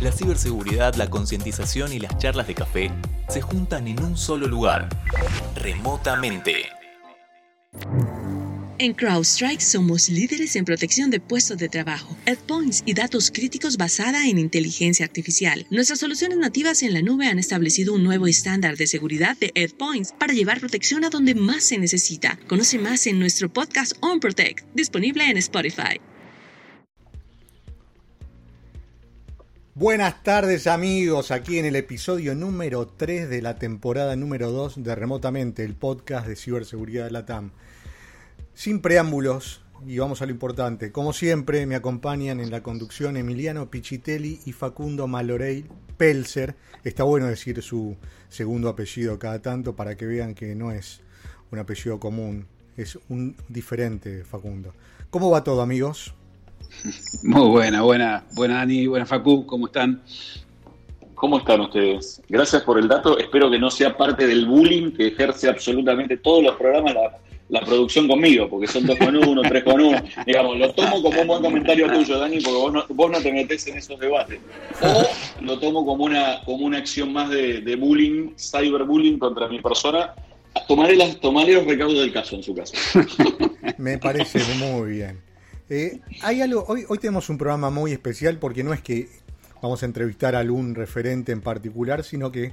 La ciberseguridad, la concientización y las charlas de café se juntan en un solo lugar. Remotamente. En CrowdStrike somos líderes en protección de puestos de trabajo, endpoints y datos críticos basada en inteligencia artificial. Nuestras soluciones nativas en la nube han establecido un nuevo estándar de seguridad de endpoints para llevar protección a donde más se necesita. Conoce más en nuestro podcast On Protect, disponible en Spotify. Buenas tardes amigos, aquí en el episodio número 3 de la temporada número 2 de Remotamente, el podcast de ciberseguridad de la TAM. Sin preámbulos, y vamos a lo importante, como siempre me acompañan en la conducción Emiliano Pichitelli y Facundo Malorey Pelzer. Está bueno decir su segundo apellido cada tanto para que vean que no es un apellido común, es un diferente Facundo. ¿Cómo va todo amigos? Muy buena, buena, buena Dani, buena Facu, ¿cómo están? ¿Cómo están ustedes? Gracias por el dato. Espero que no sea parte del bullying que ejerce absolutamente todos los programas la, la producción conmigo, porque son dos con uno, tres con uno. Digamos, lo tomo como un buen comentario tuyo, Dani, porque vos no, vos no te metés en esos debates. O lo tomo como una, como una acción más de, de bullying, cyberbullying contra mi persona. Tomaré, las, tomaré los recaudos del caso en su caso. Me parece muy bien. Eh, hoy, hoy tenemos un programa muy especial porque no es que vamos a entrevistar a algún referente en particular, sino que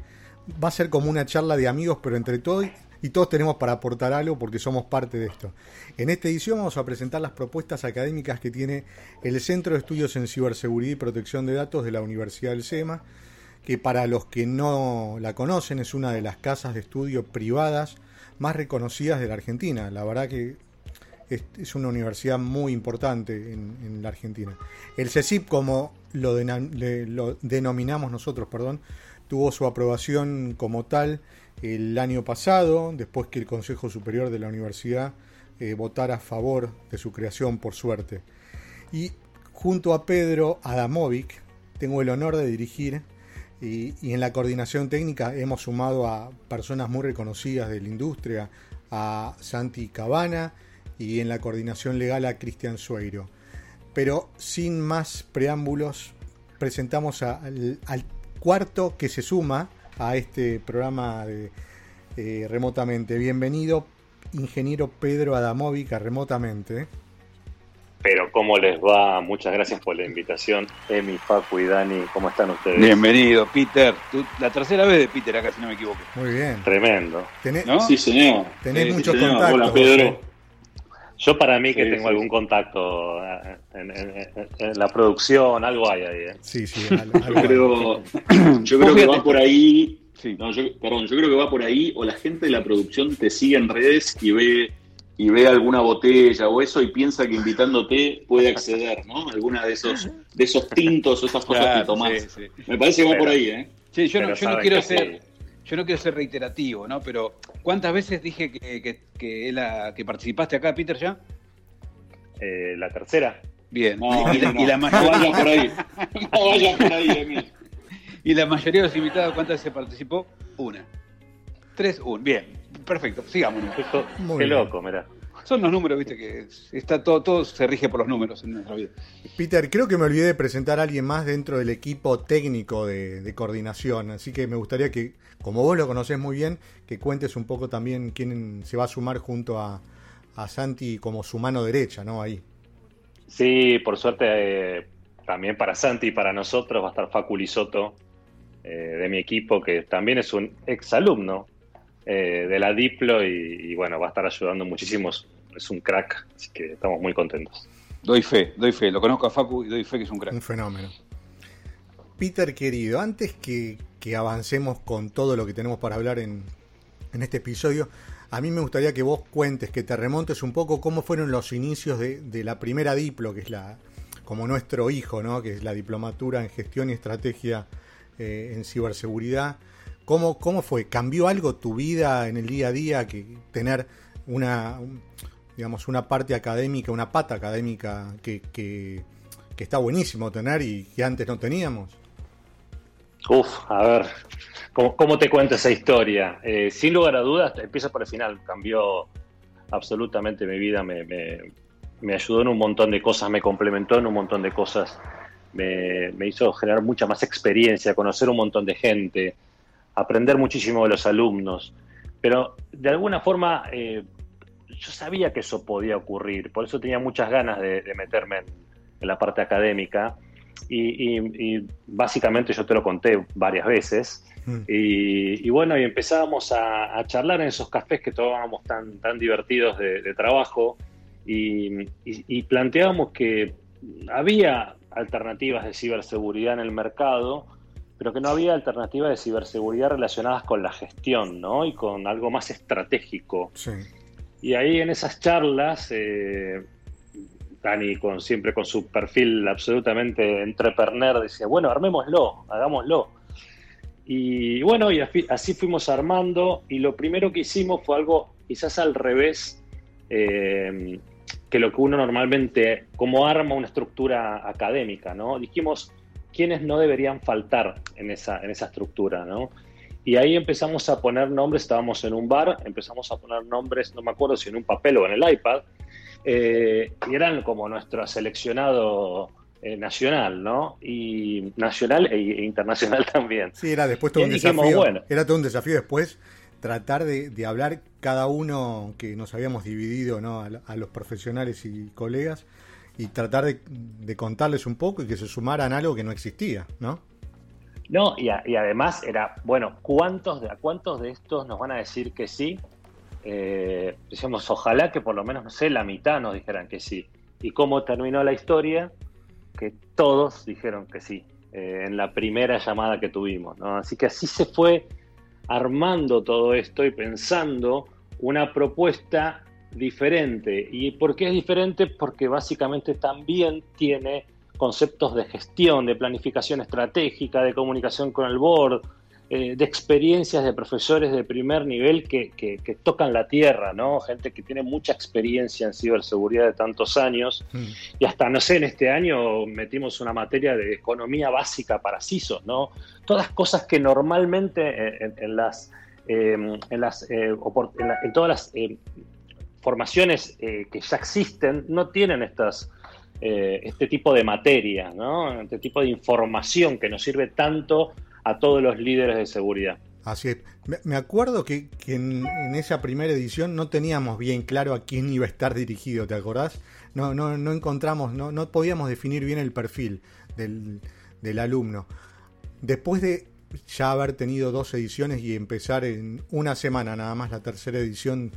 va a ser como una charla de amigos, pero entre todos y todos tenemos para aportar algo porque somos parte de esto. En esta edición vamos a presentar las propuestas académicas que tiene el Centro de Estudios en Ciberseguridad y Protección de Datos de la Universidad del SEMA, que para los que no la conocen es una de las casas de estudio privadas más reconocidas de la Argentina. La verdad que es, una universidad muy importante en, la Argentina. El CECIP, como lo, denominamos nosotros, perdón, tuvo su aprobación como tal el año pasado, después que el Consejo Superior de la Universidad eh, votara a favor de su creación, por suerte. Y junto a Pedro Adamovic, tengo el honor de dirigir y, en la coordinación técnica hemos sumado a personas muy reconocidas de la industria, a Santi Cabana, y en la coordinación legal a Cristian Sueiro. Pero sin más preámbulos, presentamos al, cuarto que se suma a este programa de, eh, remotamente. Bienvenido, ingeniero Pedro Adamovic, remotamente. Pero cómo les va, muchas gracias por la invitación. Emi, Facu y Dani, ¿cómo están ustedes? Bienvenido, Peter. la tercera vez de Peter acá, si no me equivoco. Muy bien. Tremendo. Sí, señor. Tenés muchos contactos. Hola, Pedro. Yo para mí que tengo algún contacto eh, en, la producción, algo hay ahí. ¿eh? Sí, sí. yo, creo, yo creo que va por ahí. No, yo, perdón, yo creo que va por ahí o la gente de la producción te sigue en redes y ve y ve alguna botella o eso y piensa que invitándote puede acceder, ¿no? Alguna de esos de esos tintos o esas cosas que tomás. Me parece que va por ahí, ¿eh? Sí, yo no, yo no quiero ser yo no quiero ser reiterativo, ¿no? Pero ¿cuántas veces dije que, que, que, que participaste acá, Peter, ya? Eh, la tercera. Bien. No, y, la, mayoría... vaya por ahí. No vaya por ahí, Emil. Y la mayoría de los invitados, ¿cuántas veces participó? Una. Tres, un. Bien, perfecto. Sigamos. Qué loco, mirá. Son los números, viste, que está todo, todo se rige por los números en nuestra vida. Peter, creo que me olvidé de presentar a alguien más dentro del equipo técnico de, coordinación, así que me gustaría que, como vos lo conocés muy bien, que cuentes un poco también quién se va a sumar junto a, Santi como su mano derecha, ¿no? Ahí. Sí, por suerte eh, también para Santi y para nosotros va a estar Facu Soto eh, de mi equipo, que también es un exalumno eh, de la Diplo y, y, bueno, va a estar ayudando muchísimos es un crack, así que estamos muy contentos. Doy fe, doy fe, lo conozco a Facu y doy fe que es un crack. Un fenómeno. Peter querido, antes que, avancemos con todo lo que tenemos para hablar en, este episodio, a mí me gustaría que vos cuentes, que te remontes un poco cómo fueron los inicios de, la primera Diplo, que es la como nuestro hijo, ¿no? que es la diplomatura en gestión y estrategia eh, en ciberseguridad. ¿Cómo, ¿Cómo fue? ¿Cambió algo tu vida en el día a día que tener una, digamos, una parte académica, una pata académica que, que, está buenísimo tener y que antes no teníamos. Uf, a ver, ¿cómo, te cuento esa historia? Eh, sin lugar a dudas, empiezo por el final, cambió absolutamente mi vida, me, me, ayudó en un montón de cosas, me complementó en un montón de cosas, me, me hizo generar mucha más experiencia, conocer un montón de gente, aprender muchísimo de los alumnos, pero de alguna forma eh, yo sabía que eso podía ocurrir, por eso tenía muchas ganas de, meterme en, la parte académica y, básicamente yo te lo conté varias veces. Mm. Y, bueno, y empezábamos a, charlar en esos cafés que tomábamos tan, tan divertidos de, trabajo y, planteábamos que había alternativas de ciberseguridad en el mercado, pero que no había alternativas de ciberseguridad relacionadas con la gestión, ¿no? Y con algo más estratégico. Sí. Y ahí en esas charlas, eh, Dani, con, siempre con su perfil absolutamente entrepreneur, decía, bueno, armémoslo, hagámoslo. Y bueno, y así fuimos armando y lo primero que hicimos fue algo quizás al revés eh, que lo que uno normalmente, como arma una estructura académica, ¿no? Dijimos quiénes no deberían faltar en esa, en esa estructura, ¿no? Y ahí empezamos a poner nombres, estábamos en un bar, empezamos a poner nombres, no me acuerdo si en un papel o en el iPad, eh, y eran como nuestro seleccionado eh, nacional, ¿no? Y nacional e, e, internacional también. Sí, era después todo un desafío. Era todo un desafío después tratar de, hablar cada uno que nos habíamos dividido, ¿no? A, los profesionales y colegas y tratar de, de contarles un poco y que se sumaran algo que no existía, ¿no? No, y, además era, bueno, ¿cuántos de, ¿a cuántos de estos nos van a decir que sí? Eh, decíamos, ojalá que por lo menos, no sé, la mitad nos dijeran que sí. ¿Y cómo terminó la historia? Que todos dijeron que sí, eh, en la primera llamada que tuvimos. Así que así se fue armando todo esto y pensando una propuesta diferente. ¿Y por qué es diferente? Porque básicamente también tiene conceptos de gestión, de planificación estratégica, de comunicación con el board, eh, de experiencias de profesores de primer nivel que, tocan la tierra, ¿no? Gente que tiene mucha experiencia en ciberseguridad de tantos años. Mm. Y hasta, no sé, en este año metimos una materia de economía básica para CISO, ¿no? Todas cosas que normalmente en, las... en, las eh, en, todas las eh, formaciones que ya existen no tienen estas eh, este tipo de materia, ¿no? este tipo de información que nos sirve tanto a todos los líderes de seguridad. Así es. Me acuerdo que, en, esa primera edición no teníamos bien claro a quién iba a estar dirigido, ¿te acordás? No, no, no encontramos, no, no podíamos definir bien el perfil del, del alumno. Después de ya haber tenido dos ediciones y empezar en una semana nada más la tercera edición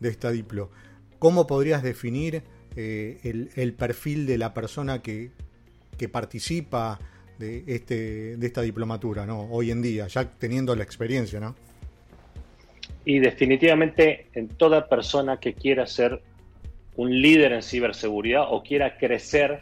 de esta Diplo, ¿cómo podrías definir eh, el, perfil de la persona que, participa de, este, de esta diplomatura, ¿no? Hoy en día, ya teniendo la experiencia, ¿no? Y definitivamente en toda persona que quiera ser un líder en ciberseguridad o quiera crecer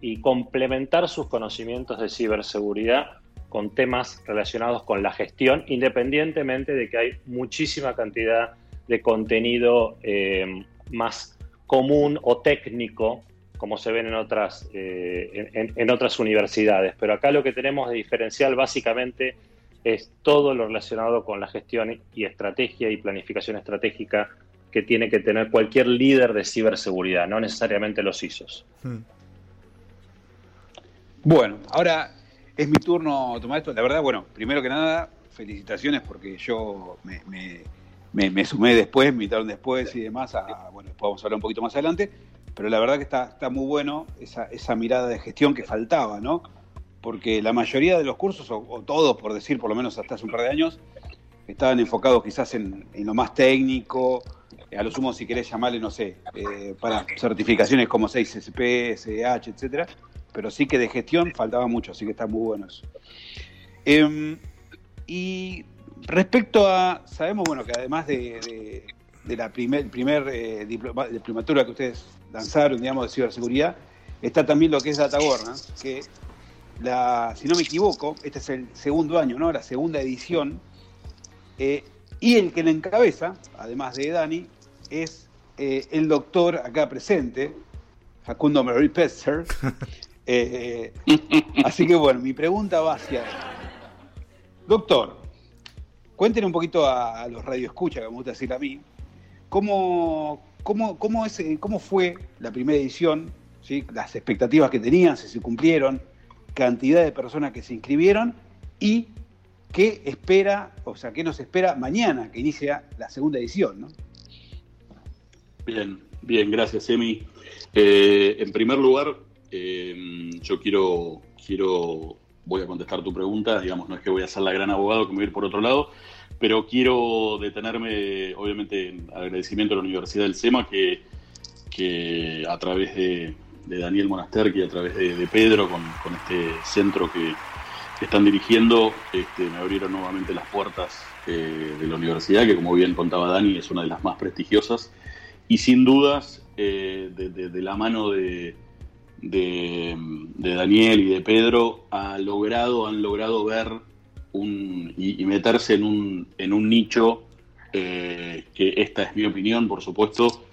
y complementar sus conocimientos de ciberseguridad con temas relacionados con la gestión, independientemente de que hay muchísima cantidad de contenido eh, más común o técnico, como se ven en otras, eh, en, otras universidades. Pero acá lo que tenemos de diferencial básicamente es todo lo relacionado con la gestión y estrategia y planificación estratégica que tiene que tener cualquier líder de ciberseguridad, no necesariamente los ISOs. Hmm. Bueno, ahora es mi turno esto. La verdad, bueno, primero que nada, felicitaciones porque yo me, sumé después, me invitaron después y demás, bueno, después vamos a hablar un poquito más adelante, pero la verdad que está, está muy bueno esa, esa mirada de gestión que faltaba, ¿no? Porque la mayoría de los cursos, o, todos, por decir, por lo menos hasta hace un par de años, estaban enfocados quizás en, lo más técnico, eh, a lo sumo si querés llamarle, no sé, eh, para certificaciones como 6SP, SDH, etcétera, pero sí que de gestión faltaba mucho, así que está muy bueno eso. Em, y Respecto a, sabemos bueno que además de, la primer, primer eh, diplomatura que ustedes lanzaron, digamos, de ciberseguridad, está también lo que es Data Governance, que la, si no me equivoco, este es el segundo año, ¿no? La segunda edición. Eh, y el que la encabeza, además de Dani, es eh, el doctor acá presente, Facundo Mary Petzer, así que bueno, mi pregunta va hacia Doctor, cuéntenle un poquito a, los radioescuchas, que me gusta decir a mí, cómo, cómo, cómo, es, cómo fue la primera edición, ¿sí? las expectativas que tenían, si se cumplieron, cantidad de personas que se inscribieron y qué espera, o sea, qué nos espera mañana que inicia la segunda edición, ¿no? Bien, bien, gracias, Emi. Eh, en primer lugar, eh, yo quiero, quiero, voy a contestar tu pregunta, digamos, no es que voy a ser la gran abogado que me voy a ir por otro lado, pero quiero detenerme, obviamente, en agradecimiento a la Universidad del SEMA, que, que a través de, Daniel Monaster y a través de, Pedro, con, este centro que, están dirigiendo, este, me abrieron nuevamente las puertas eh, de la universidad, que como bien contaba Dani, es una de las más prestigiosas, y sin dudas, eh, de, la mano de, de, Daniel y de Pedro, ha logrado, han logrado ver un, y, meterse en un, en un nicho, eh, que esta es mi opinión, por supuesto,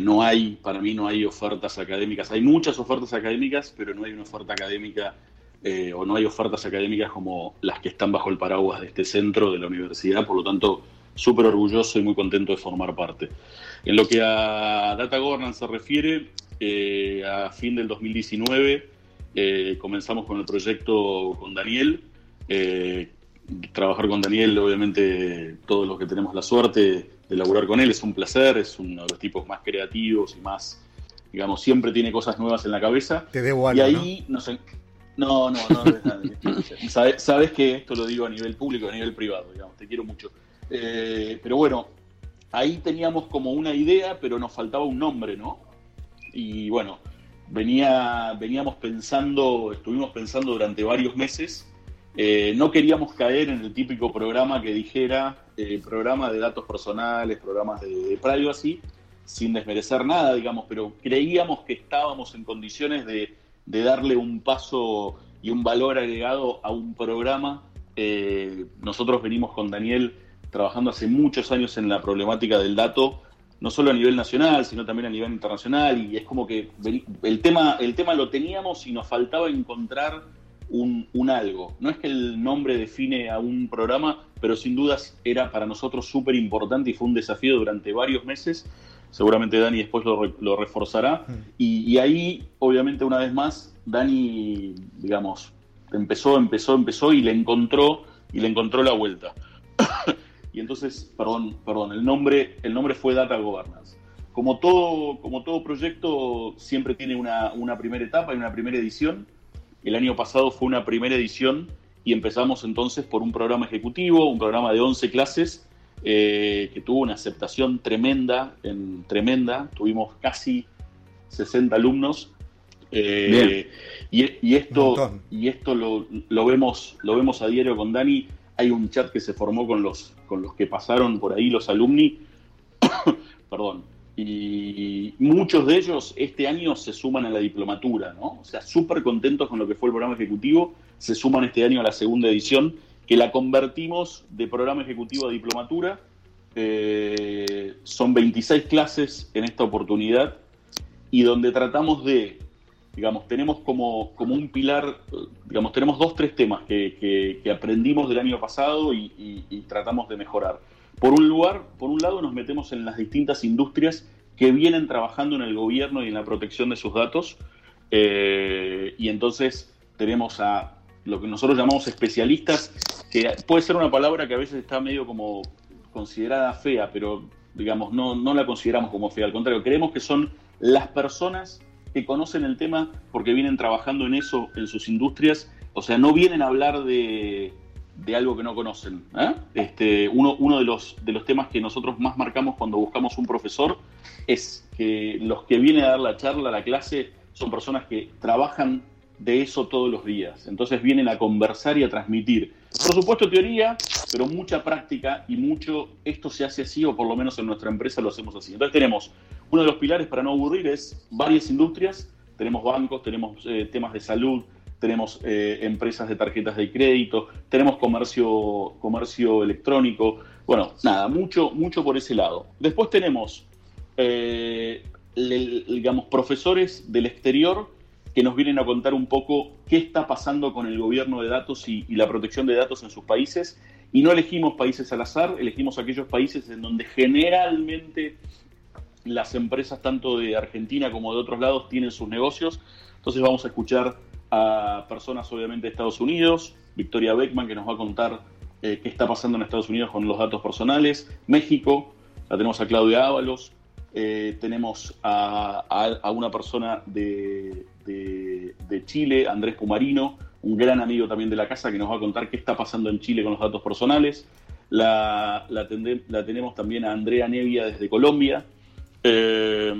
no hay, para mí no hay ofertas académicas, hay muchas ofertas académicas, pero no hay una oferta académica eh, o no hay ofertas académicas como las que están bajo el paraguas de este centro de la universidad, por lo tanto, súper orgulloso y muy contento de formar parte. En lo que a Data Governance se refiere, eh, a fin del 2019 eh, comenzamos con el proyecto con Daniel. Trabajar con Daniel, obviamente, todos los que tenemos la suerte de laburar con él es un placer, es uno de los tipos más creativos y más, digamos, siempre tiene cosas nuevas en la cabeza. Te debo algo, y ahí ¿no? nos, no, no, no, no sabes, sabes, que esto lo digo a nivel público, a nivel privado, digamos, te quiero mucho. Eh, pero bueno, ahí teníamos como una idea, pero nos faltaba un nombre, ¿no? Y bueno, venía, veníamos pensando, estuvimos pensando durante varios meses, eh, no queríamos caer en el típico programa que dijera eh, programa de datos personales, programas de, privacy, sin desmerecer nada, digamos, pero creíamos que estábamos en condiciones de de darle un paso y un valor agregado a un programa. Eh, nosotros venimos con Daniel trabajando hace muchos años en la problemática del dato, no solo a nivel nacional, sino también a nivel internacional, y es como que el tema, el tema lo teníamos y nos faltaba encontrar un, un algo. No es que el nombre define a un programa, pero sin dudas era para nosotros súper importante y fue un desafío durante varios meses seguramente Dani después lo, reforzará. Y, ahí, obviamente, una vez más, Dani, digamos, empezó, empezó, empezó y le encontró, y le encontró la vuelta. y entonces, perdón, perdón, el nombre, el nombre fue Data Governance. Como todo, como todo proyecto, siempre tiene una, una primera etapa y una primera edición. El año pasado fue una primera edición y empezamos entonces por un programa ejecutivo, un programa de 11 clases, eh, que tuvo una aceptación tremenda, en, tremenda, tuvimos casi 60 alumnos. Eh, y, esto, y esto lo, lo, vemos, lo vemos a diario con Dani. Hay un chat que se formó con los, con los que pasaron por ahí los alumni. Perdón. Y muchos de ellos este año se suman a la diplomatura, ¿no? O sea, súper contentos con lo que fue el programa ejecutivo. Se suman este año a la segunda edición que la convertimos de programa ejecutivo a diplomatura. Eh, son 26 clases en esta oportunidad y donde tratamos de, digamos, tenemos como, como un pilar, digamos, tenemos dos, tres temas que, aprendimos del año pasado y, tratamos de mejorar. Por un lugar, por un lado nos metemos en las distintas industrias que vienen trabajando en el gobierno y en la protección de sus datos. Eh, y entonces tenemos a lo que nosotros llamamos especialistas, que puede ser una palabra que a veces está medio como considerada fea, pero digamos, no, no la consideramos como fea, al contrario, creemos que son las personas que conocen el tema porque vienen trabajando en eso en sus industrias, o sea, no vienen a hablar de, de algo que no conocen. ¿eh? Este, uno uno de, los, de los temas que nosotros más marcamos cuando buscamos un profesor es que los que vienen a dar la charla, la clase, son personas que trabajan de eso todos los días. Entonces vienen a conversar y a transmitir. Por supuesto teoría, pero mucha práctica y mucho esto se hace así o por lo menos en nuestra empresa lo hacemos así. Entonces tenemos uno de los pilares para no aburrir es varias industrias, tenemos bancos, tenemos eh, temas de salud, tenemos eh, empresas de tarjetas de crédito, tenemos comercio, comercio electrónico, bueno, nada, mucho, mucho por ese lado. Después tenemos, eh, digamos, profesores del exterior que nos vienen a contar un poco qué está pasando con el gobierno de datos y, y la protección de datos en sus países. Y no elegimos países al azar, elegimos aquellos países en donde generalmente las empresas tanto de Argentina como de otros lados tienen sus negocios. Entonces vamos a escuchar a personas obviamente de Estados Unidos, Victoria Beckman que nos va a contar eh, qué está pasando en Estados Unidos con los datos personales, México, la tenemos a Claudia Ábalos, eh, tenemos a, a, una persona de, de, Chile, Andrés Pumarino, un gran amigo también de la casa que nos va a contar qué está pasando en Chile con los datos personales. La, la, la tenemos también a Andrea Nevia desde Colombia, eh,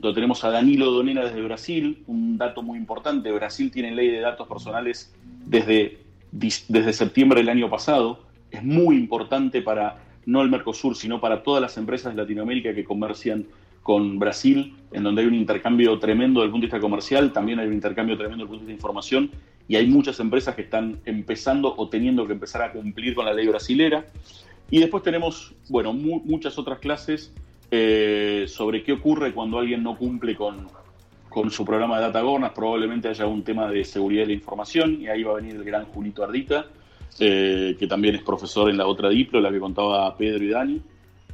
lo tenemos a Danilo Donena desde Brasil, un dato muy importante, Brasil tiene ley de datos personales desde, desde septiembre del año pasado, es muy importante para no el Mercosur, sino para todas las empresas de Latinoamérica que comercian con Brasil, en donde hay un intercambio tremendo desde el punto de vista comercial, también hay un intercambio tremendo desde el punto de vista de información, y hay muchas empresas que están empezando o teniendo que empezar a cumplir con la ley brasilera. Y después tenemos, bueno, mu muchas otras clases eh, sobre qué ocurre cuando alguien no cumple con, con su programa de Data Governance. Probablemente haya un tema de seguridad de la información y ahí va a venir el gran Julito Ardita, eh, que también es profesor en la otra Diplo, la que contaba Pedro y Dani.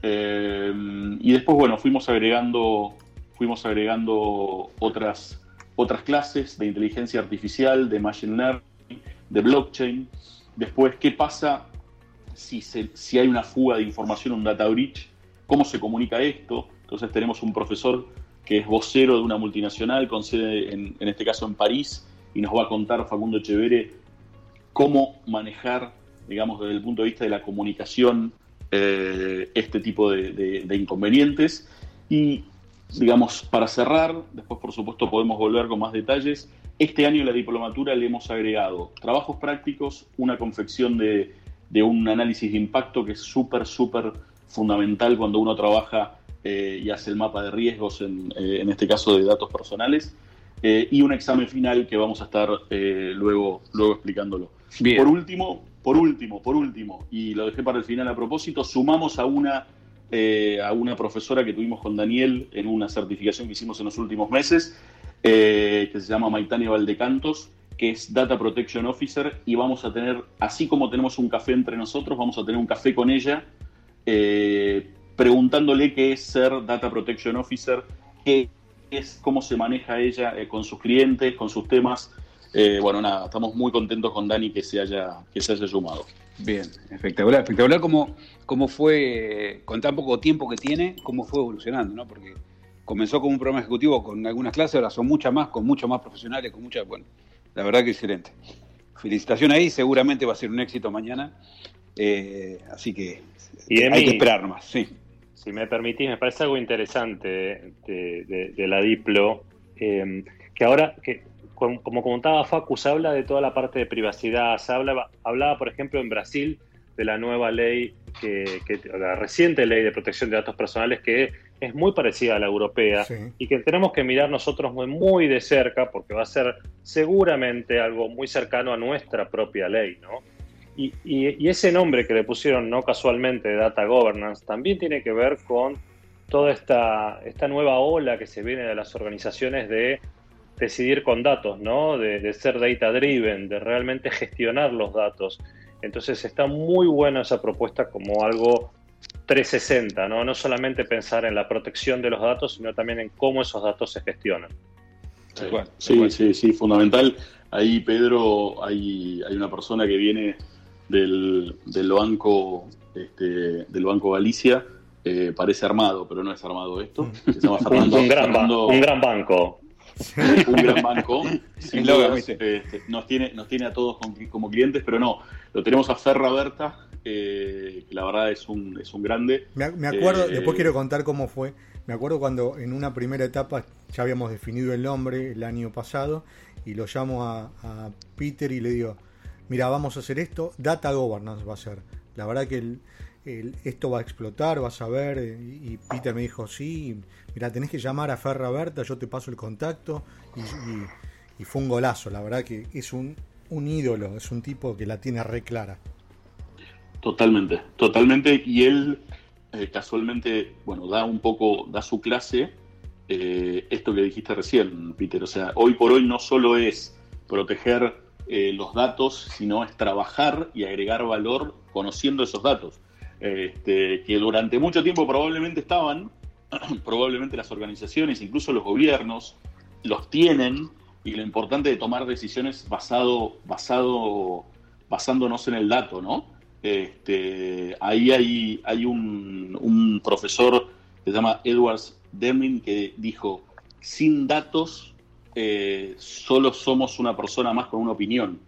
Eh, y después, bueno, fuimos agregando, fuimos agregando otras, otras clases de inteligencia artificial, de machine learning, de blockchain. Después, ¿qué pasa si, se, si hay una fuga de información, un data breach? Cómo se comunica esto. Entonces tenemos un profesor que es vocero de una multinacional con sede, en, este caso en París, y nos va a contar Facundo Chevere cómo manejar, digamos, desde el punto de vista de la comunicación, eh, este tipo de, inconvenientes. Y, digamos, para cerrar, después por supuesto podemos volver con más detalles, este año la diplomatura le hemos agregado trabajos prácticos, una confección de, de un análisis de impacto que es súper, súper fundamental cuando uno trabaja eh, y hace el mapa de riesgos, en, eh, en este caso de datos personales, eh, y un examen final que vamos a estar luego, luego explicándolo. Bien. Por último, por último, por último, y lo dejé para el final a propósito, sumamos a una, a una profesora que tuvimos con Daniel en una certificación que hicimos en los últimos meses, que se llama Maitania Valdecantos, que es Data Protection Officer, y vamos a tener, así como tenemos un café entre nosotros, vamos a tener un café con ella eh, preguntándole qué es ser Data Protection Officer, qué es, cómo se maneja ella eh, con sus clientes, con sus temas. Eh, bueno, nada, estamos muy contentos con Dani que se haya, que se haya sumado. Bien, espectacular, espectacular cómo, cómo fue, con tan poco tiempo que tiene, cómo fue evolucionando, ¿no? Porque comenzó como un programa ejecutivo con algunas clases, ahora son muchas más, con muchos más profesionales, con muchas, bueno, la verdad que excelente. Felicitación ahí, seguramente va a ser un éxito mañana. Eh, así que y hay que esperar más, sí. Si me permitís, me parece algo interesante de, de, de la Diplo, eh, que ahora, que, como, como contaba Facu, se habla de toda la parte de privacidad, se hablaba, hablaba, por ejemplo, en Brasil de la nueva ley, que, que, la reciente ley de protección de datos personales, que es muy parecida a la europea sí. y que tenemos que mirar nosotros muy, muy de cerca porque va a ser seguramente algo muy cercano a nuestra propia ley, ¿no? Y, y, y, ese nombre que le pusieron no casualmente Data Governance también tiene que ver con toda esta, esta nueva ola que se viene de las organizaciones de decidir con datos, ¿no? De, de, ser data driven, de realmente gestionar los datos. Entonces está muy buena esa propuesta como algo 360, ¿no? No solamente pensar en la protección de los datos, sino también en cómo esos datos se gestionan. Sí, sí, sí, sí, fundamental. Ahí, Pedro, hay, hay una persona que viene del, del banco este, del banco Galicia eh, parece armado pero no es armado esto. Se llama Fernando, un, gran Fernando, un, gran banco. Un gran banco. Sin dudas, este, nos tiene nos tiene a todos como clientes pero no. Lo tenemos a Ferra Berta eh, que la verdad es un, es un grande. Me, me acuerdo eh, después quiero contar cómo fue. Me acuerdo cuando en una primera etapa ya habíamos definido el nombre el año pasado y lo llamo a, a Peter y le digo mira, vamos a hacer esto, data governance va a ser. La verdad que esto va a explotar, vas a ver. Y, Peter me dijo, sí, mira, tenés que llamar a Ferra Berta, yo te paso el contacto. Y, fue un golazo, la verdad que es un, un ídolo, es un tipo que la tiene re clara. Totalmente, totalmente. Y él eh, casualmente, bueno, da un poco, da su clase eh, esto que dijiste recién, Peter. O sea, hoy por hoy no solo es proteger eh, los datos, sino es trabajar y agregar valor conociendo esos datos. Este, que durante mucho tiempo probablemente estaban, probablemente las organizaciones, incluso los gobiernos, los tienen, y lo importante de tomar decisiones basado, basado, basándonos en el dato, ¿no? Este, ahí hay, hay un, un profesor que se llama Edwards Deming que dijo, sin datos eh, solo somos una persona más con una opinión.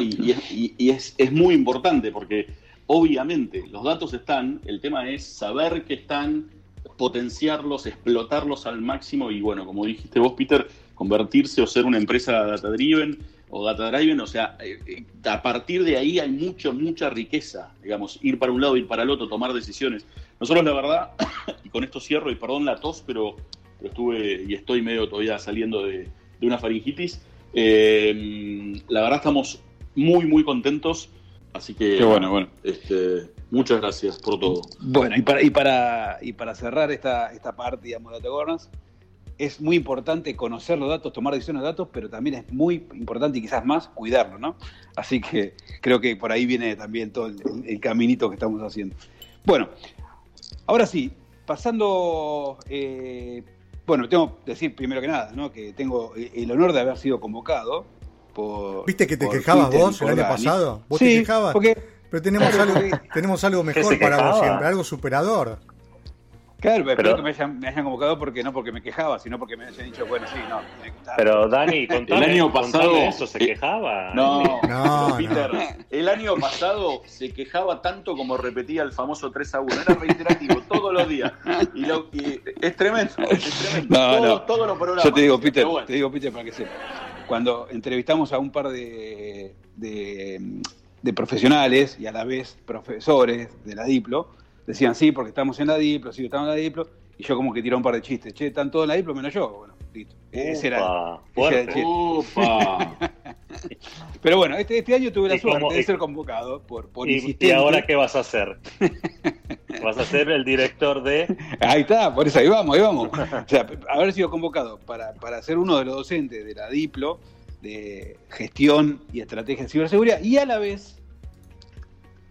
Y, es, es, muy importante porque obviamente los datos están, el tema es saber que están, potenciarlos, explotarlos al máximo y bueno, como dijiste vos, Peter, convertirse o ser una empresa data driven o data driven, o sea, eh, a partir de ahí hay mucho, mucha riqueza, digamos, ir para un lado, ir para el otro, tomar decisiones. Nosotros la verdad, y con esto cierro, y perdón la tos, pero, pero estuve y estoy medio todavía saliendo de, de una faringitis, eh, la verdad estamos muy, muy contentos, así que... Qué bueno, bueno. Este, muchas gracias por todo. Bueno, y para, y para, y para cerrar esta, esta parte, digamos, de Data Governance, es muy importante conocer los datos, tomar decisiones de datos, pero también es muy importante y quizás más cuidarlo, ¿no? Así que creo que por ahí viene también todo el, el caminito que estamos haciendo. Bueno, ahora sí, pasando, eh, bueno, tengo que decir primero que nada, ¿no? Que tengo el honor de haber sido convocado por... ¿Viste que te quejabas Twitter vos el año Dani. pasado? ¿Vos Sí, te quejabas? porque- Pero tenemos algo, tenemos algo ¿Que mejor para vos siempre, algo superador. Claro, pero, Pero- que me hayan, me hayan convocado porque no porque me quejaba, sino porque me hayan dicho, bueno, sí, no. Pero Dani, contame, El año pasado- eso, ¿se quejaba? No, No, Peter, el año pasado se quejaba tanto como repetía el famoso 3 a 1. Era reiterativo todos los días. Y, lo- y es tremendo, es tremendo. No, Todo- no. Todos los programas. Yo te digo, Peter, bueno. te digo, Peter, para que sepa. Cuando entrevistamos a un par de, de, de profesionales y a la vez profesores de la Diplo, decían sí, porque estamos en la Diplo, sí, estamos en la Diplo, y yo como que tiré un par de chistes. Che, están todos en la Diplo menos yo. Bueno, listo. Ese era. Ese era el chiste. Upa. Pero bueno, este, este año tuve la ¿Y cómo- suerte de ser convocado por, por ¿Y, insistente. y ahora qué vas a hacer? ¿Vas a ser el director de...? Ahí está, por eso ahí vamos, ahí vamos. O sea, haber sido convocado para, para ser uno de los docentes de la DIPLO, de gestión y estrategia de ciberseguridad, y a la vez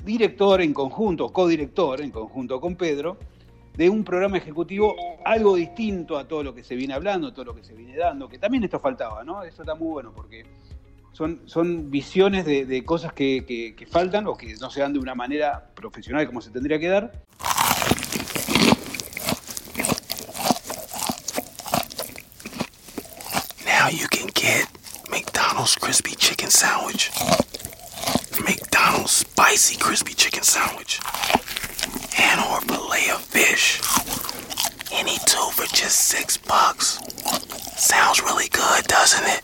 director en conjunto, codirector en conjunto con Pedro, de un programa ejecutivo algo distinto a todo lo que se viene hablando, todo lo que se viene dando, que también esto faltaba, ¿no? Eso está muy bueno porque son, son visiones de, cosas que, que- que faltan o que no se dan de una manera profesional como se tendría que dar, Now you can get McDonald's crispy chicken sandwich, McDonald's spicy crispy chicken sandwich, and or fillet of fish. Any two for just six bucks. Sounds really good, doesn't it?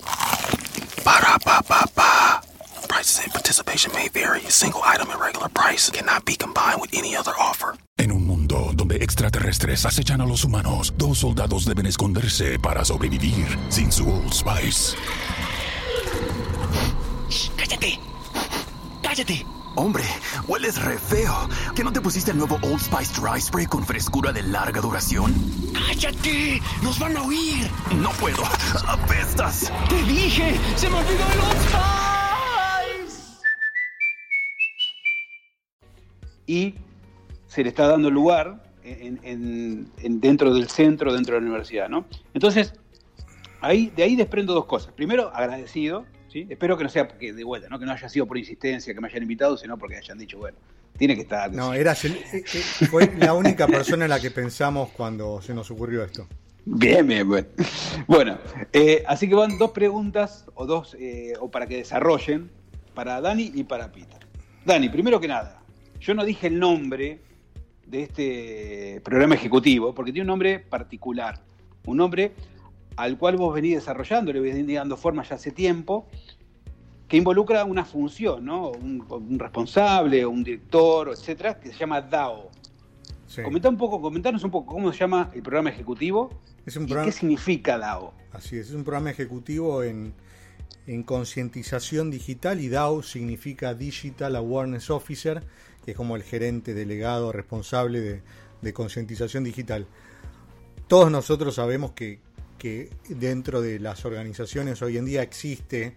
Ba da ba ba ba. Prices and participation may vary. A single item at regular price cannot be combined with any other offer. En un mundo donde extraterrestres acechan a los humanos, dos soldados deben esconderse para sobrevivir sin su Old Spice. ¡Cállate! Hombre, hueles re feo. ¿Que no te pusiste el nuevo Old Spice Dry Spray con frescura de larga duración? ¡Cállate! ¡Nos van a oír! No puedo. ¡Apestas! ¡Te dije! ¡Se me olvidó el Old Spice! y se le está dando lugar en, en- en- dentro del centro, dentro de la universidad, ¿no? Entonces, ahí, de ahí desprendo dos cosas. Primero, agradecido, ¿sí? Espero que no sea porque de vuelta, ¿no? Que no haya sido por insistencia, que me hayan invitado, sino porque hayan dicho, bueno, tiene que estar. No, eras el- eh, eh, fue la única persona en la que pensamos cuando se nos ocurrió esto. Bien, bien, bueno. Bueno, eh, así que van dos preguntas o dos, eh, o para que desarrollen, para Dani y para Peter. Dani, primero que nada, yo no dije el nombre de este programa ejecutivo, porque tiene un nombre particular, un nombre al cual vos venís desarrollando, le venís dando forma ya hace tiempo, que involucra una función, ¿no? Un, un responsable, un director, etcétera, que se llama DAO. Sí. Comentá un poco, comentanos un poco cómo se llama el programa ejecutivo Es un y programa, qué significa DAO. así es, es un programa ejecutivo en, en concientización digital y DAO significa Digital Awareness Officer, que es como el gerente delegado responsable de, de concientización digital. todos nosotros sabemos que, que dentro de las organizaciones hoy en día existe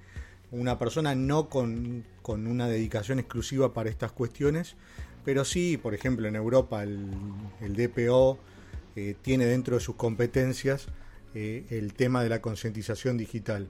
una persona no con, con una dedicación exclusiva para estas cuestiones, pero sí, por ejemplo, en Europa el, DPO eh, tiene dentro de sus competencias eh, el tema de la concientización digital.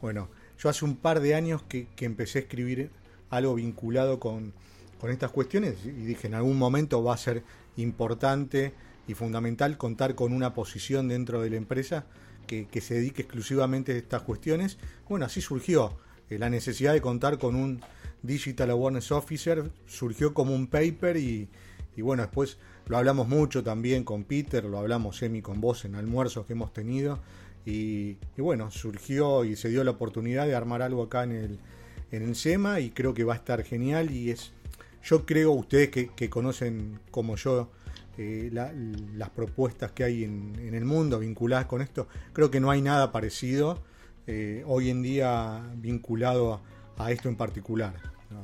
Bueno, yo hace un par de años que, que empecé a escribir algo vinculado con, con estas cuestiones y dije en algún momento va a ser importante y fundamental contar con una posición dentro de la empresa que, se dedique exclusivamente a estas cuestiones. Bueno, así surgió eh, la necesidad de contar con un Digital Awareness Officer surgió como un paper y, y, bueno, después lo hablamos mucho también con Peter, lo hablamos Emi con vos en almuerzos que hemos tenido y, y, bueno, surgió y se dio la oportunidad de armar algo acá en el, en el SEMA y creo que va a estar genial y es, yo creo, ustedes que, que conocen como yo eh, la, las propuestas que hay en, en, el mundo vinculadas con esto, creo que no hay nada parecido eh, hoy en día vinculado a a esto en particular. No,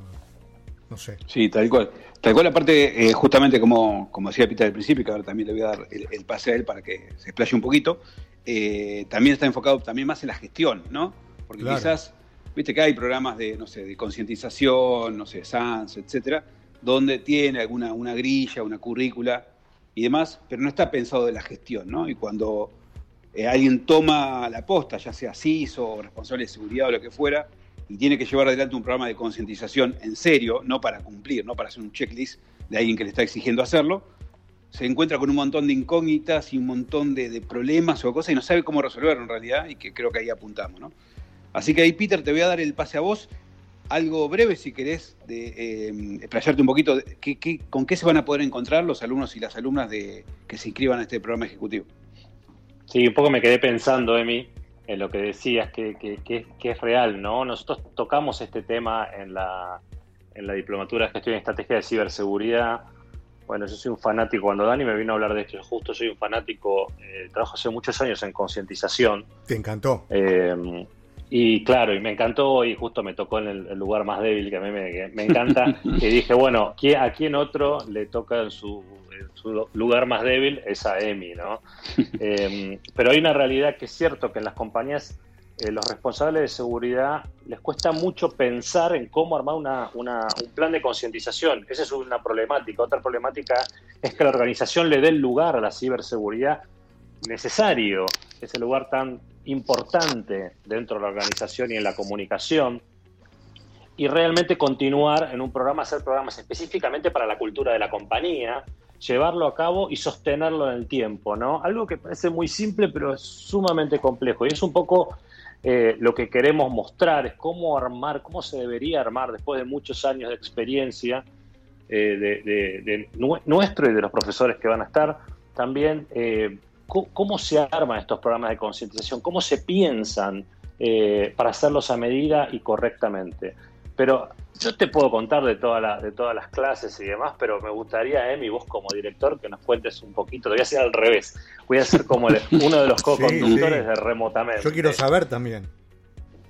no, sé. Sí, tal cual. Tal cual, aparte, eh, justamente como, como decía Pita al principio, que ahora también le voy a dar el, el pase a él para que se explaye un poquito, también está enfocado también más en la gestión, ¿no? Porque claro. quizás, viste que hay programas de, no sé, de concientización, no sé, SANS, etcétera, donde tiene alguna una grilla, una currícula y demás, pero no está pensado de la gestión, ¿no? Y cuando eh, alguien toma la posta, ya sea CISO o responsable de seguridad o lo que fuera, y tiene que llevar adelante un programa de concientización en serio, no para cumplir, no para hacer un checklist de alguien que le está exigiendo hacerlo, se encuentra con un montón de incógnitas y un montón de, de problemas o cosas y no sabe cómo resolverlo en realidad y que creo que ahí apuntamos. ¿no? Así que ahí, Peter, te voy a dar el pase a vos. Algo breve, si querés, de eh, explayarte un poquito, de, ¿qué, qué, ¿con qué se van a poder encontrar los alumnos y las alumnas de, que se inscriban a este programa ejecutivo? Sí, un poco me quedé pensando, Emi, en lo que decías, que, que, que, que, es real, ¿no? Nosotros tocamos este tema en la, en la Diplomatura de Gestión y Estrategia de Ciberseguridad. Bueno, yo soy un fanático, cuando Dani me vino a hablar de esto, justo soy un fanático, eh, trabajo hace muchos años en concientización. ¿Te encantó? Eh, y claro, y me encantó y justo me tocó en el, el lugar más débil que a mí me, me encanta. y dije, bueno, ¿a quién otro le toca en su, en su lugar más débil? Es a Emi, ¿no? eh, pero hay una realidad que es cierto que en las compañías eh, los responsables de seguridad les cuesta mucho pensar en cómo armar una, una, un plan de concientización. Esa es una problemática. Otra problemática es que la organización le dé el lugar a la ciberseguridad necesario, ese lugar tan importante dentro de la organización y en la comunicación, y realmente continuar en un programa, hacer programas específicamente para la cultura de la compañía, llevarlo a cabo y sostenerlo en el tiempo, ¿no? Algo que parece muy simple, pero es sumamente complejo. Y es un poco eh, lo que queremos mostrar, es cómo armar, cómo se debería armar después de muchos años de experiencia eh, de, nuestro y de los profesores que van a estar, también eh, cómo se arman estos programas de concientización, cómo se piensan eh, para hacerlos a medida y correctamente. Pero yo te puedo contar de, toda la, de todas las clases y demás, pero me gustaría, Emi, vos como director, que nos cuentes un poquito. Te voy a hacer al revés. Voy a ser como el, uno de los co-conductores sí, sí. de Remotamente. Yo quiero saber también.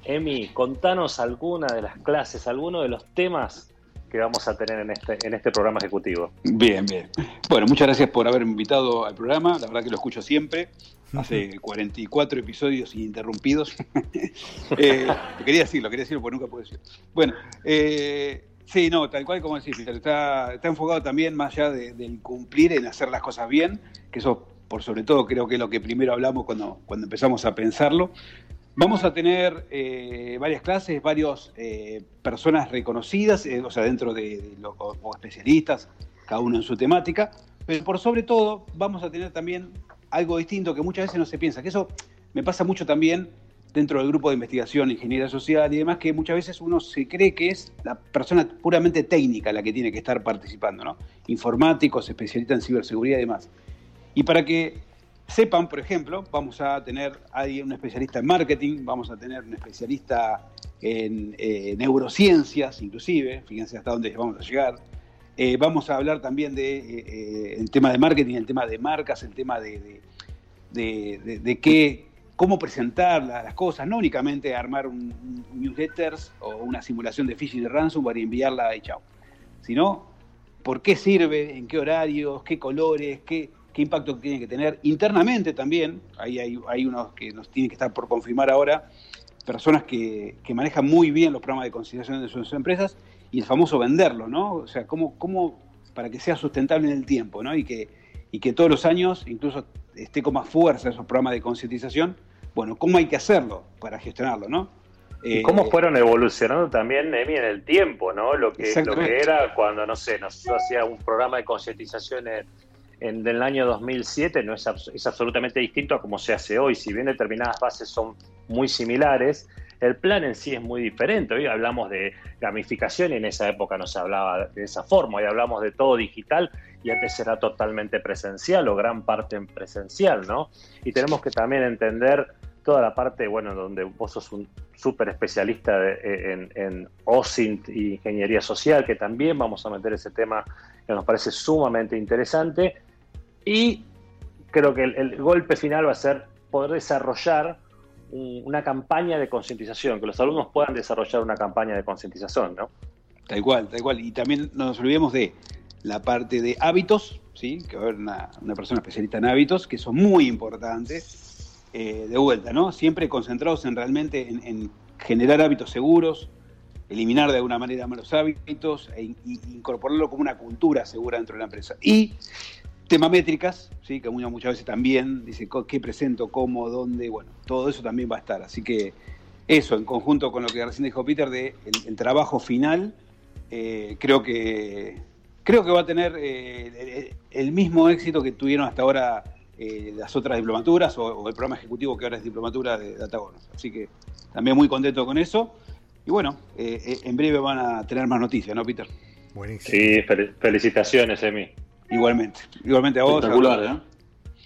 Emi, contanos alguna de las clases, alguno de los temas que vamos a tener en este, en este programa ejecutivo. Bien, bien. Bueno, muchas gracias por haberme invitado al programa. La verdad que lo escucho siempre. Hace 44 episodios ininterrumpidos. eh, quería decirlo, quería decirlo porque nunca puedo decir. Bueno, eh, sí, no, tal cual como decís, está, está enfocado también más allá de, del cumplir en hacer las cosas bien, que eso por sobre todo creo que es lo que primero hablamos cuando, cuando empezamos a pensarlo. Vamos a tener eh, varias clases, varias eh, personas reconocidas, eh, o sea, dentro de, de lo, o, o, especialistas, cada uno en su temática, pero por sobre todo vamos a tener también algo distinto que muchas veces no se piensa, que eso me pasa mucho también dentro del grupo de investigación, ingeniería social y demás, que muchas veces uno se cree que es la persona puramente técnica la que tiene que estar participando, ¿no? Informáticos, especialistas en ciberseguridad y demás. Y para que sepan, por ejemplo, vamos a tener ahí un especialista en marketing, vamos a tener un especialista en eh, neurociencias, inclusive, fíjense hasta dónde vamos a llegar. Eh, vamos a hablar también de eh, tema de marketing, el tema de marcas, el tema de, de, de, de qué, cómo presentar las cosas, no únicamente armar un, un newsletters o una simulación de phishing de ransomware y enviarla y chao, sino por qué sirve, en qué horarios, qué colores, qué qué impacto tiene que tener internamente también. Ahí hay, hay unos que nos tienen que estar por confirmar ahora, personas que, que manejan muy bien los programas de conciliación de sus empresas y el famoso venderlo, ¿no? O sea, cómo, cómo para que sea sustentable en el tiempo, ¿no? Y que, y que todos los años incluso esté con más fuerza esos programas de concientización. Bueno, ¿cómo hay que hacerlo para gestionarlo, no? Y cómo fueron evolucionando también, Emi, en el tiempo, ¿no? Lo que, lo que era cuando, no sé, nosotros hacía un programa de concientización en, en el año 2007 no es, es absolutamente distinto a como se hace hoy. Si bien determinadas bases son muy similares, el plan en sí es muy diferente. Hoy hablamos de gamificación y en esa época no se hablaba de esa forma. Hoy hablamos de todo digital y antes era totalmente presencial o gran parte en presencial, ¿no? Y tenemos que también entender toda la parte, bueno, donde vos sos un súper especialista en, en OSINT y ingeniería social, que también vamos a meter ese tema que nos parece sumamente interesante. Y creo que el, golpe final va a ser poder desarrollar un, una campaña de concientización, que los alumnos puedan desarrollar una campaña de concientización, ¿no? Tal cual, tal cual. Y también no nos olvidemos de la parte de hábitos, ¿sí? que va a haber una, una persona especialista en hábitos, que son muy importantes, eh, de vuelta, ¿no? Siempre concentrados en realmente en, en, generar hábitos seguros, eliminar de alguna manera malos hábitos e, y, incorporarlo como una cultura segura dentro de la empresa. Y tema métricas, ¿sí? que muchas, muchas veces también dice qué presento, cómo, dónde, bueno, todo eso también va a estar. Así que eso, en conjunto con lo que recién dijo Peter, de el, el trabajo final, eh, creo que creo que va a tener eh, el, mismo éxito que tuvieron hasta ahora eh, las otras diplomaturas o, o, el programa ejecutivo que ahora es diplomatura de Datagonos. Así que también muy contento con eso. Y bueno, eh, en breve van a tener más noticias, ¿no, Peter? Buenísimo. Sí, fel felicitaciones, Emi. Igualmente, igualmente a vos. Espectacular, ¿eh?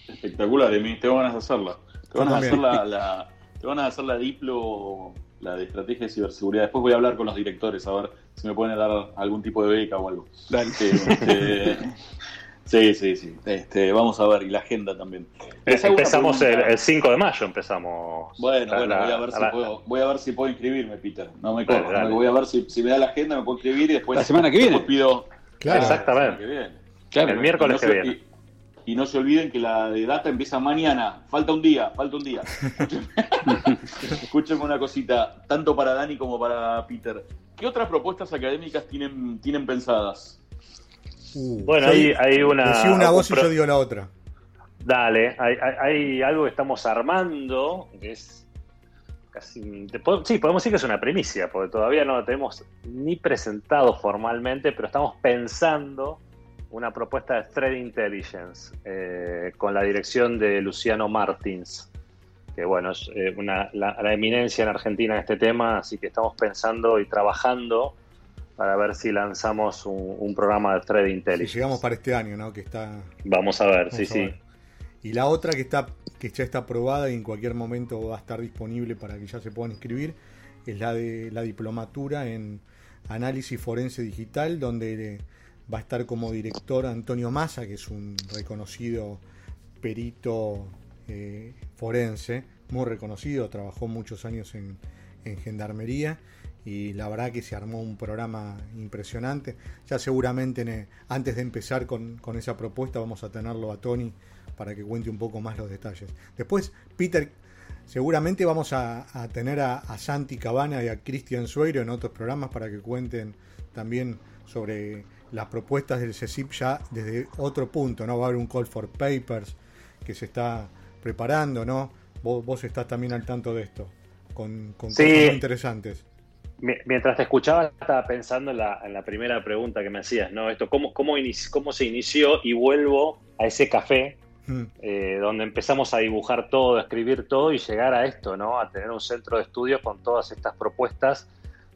Espectacular, Emi. Tengo ganas de hacerla. Te van a hacer la, la, te van a hacer la diplo la de estrategia de ciberseguridad. Después voy a hablar con los directores a ver si me pueden dar algún tipo de beca o algo. Dale. Este, sí, sí, sí. Este, vamos a ver, y la agenda también. Empezamos el, el, 5 de mayo, empezamos. Bueno, bueno, voy a, ver si puedo, voy a ver si puedo inscribirme, Peter. No me corro. Voy a ver si, si, me da la agenda, me puedo inscribir y después. La semana que viene. pido. Claro. Exactamente. Que viene. Claro, el miércoles no que viene. Y, y no se olviden que la de data empieza mañana. Falta un día, falta un día. Escúchenme una cosita, tanto para Dani como para Peter. ¿Qué otras propuestas académicas tienen, tienen pensadas? Uh, bueno, hay, hay una. Decí una voz y yo digo la otra. Dale, hay, hay, hay, algo que estamos armando, que es casi. Sí, podemos decir que es una primicia, porque todavía no lo tenemos ni presentado formalmente, pero estamos pensando una propuesta de Threat Intelligence eh, con la dirección de Luciano Martins, que bueno, es eh, una, la, la, eminencia en Argentina en este tema, así que estamos pensando y trabajando para ver si lanzamos un, un programa de Threat Intelligence. Si llegamos para este año, ¿no? Que está. Vamos a ver, Vamos sí, a sí. Y la otra que está que ya está aprobada y en cualquier momento va a estar disponible para que ya se puedan inscribir es la de la diplomatura en análisis forense digital, donde va a estar como director Antonio Massa, que es un reconocido perito eh, forense, muy reconocido, trabajó muchos años en, en, Gendarmería y la verdad que se armó un programa impresionante. Ya seguramente en, antes de empezar con, con, esa propuesta vamos a tenerlo a Tony para que cuente un poco más los detalles. Después, Peter, seguramente vamos a, tener a, a, Santi Cabana y a Cristian Sueiro en otros programas para que cuenten también sobre las propuestas del CECIP ya desde otro punto, ¿no? Va a haber un call for papers que se está preparando, ¿no? Vos, vos estás también al tanto de esto, con, con sí. cosas muy interesantes. Mientras te escuchaba, estaba pensando en la, en la primera pregunta que me hacías, ¿no? Esto, ¿cómo, cómo, cómo se inició? Y vuelvo a ese café hmm. eh, donde empezamos a dibujar todo, a escribir todo y llegar a esto, ¿no? A tener un centro de estudios con todas estas propuestas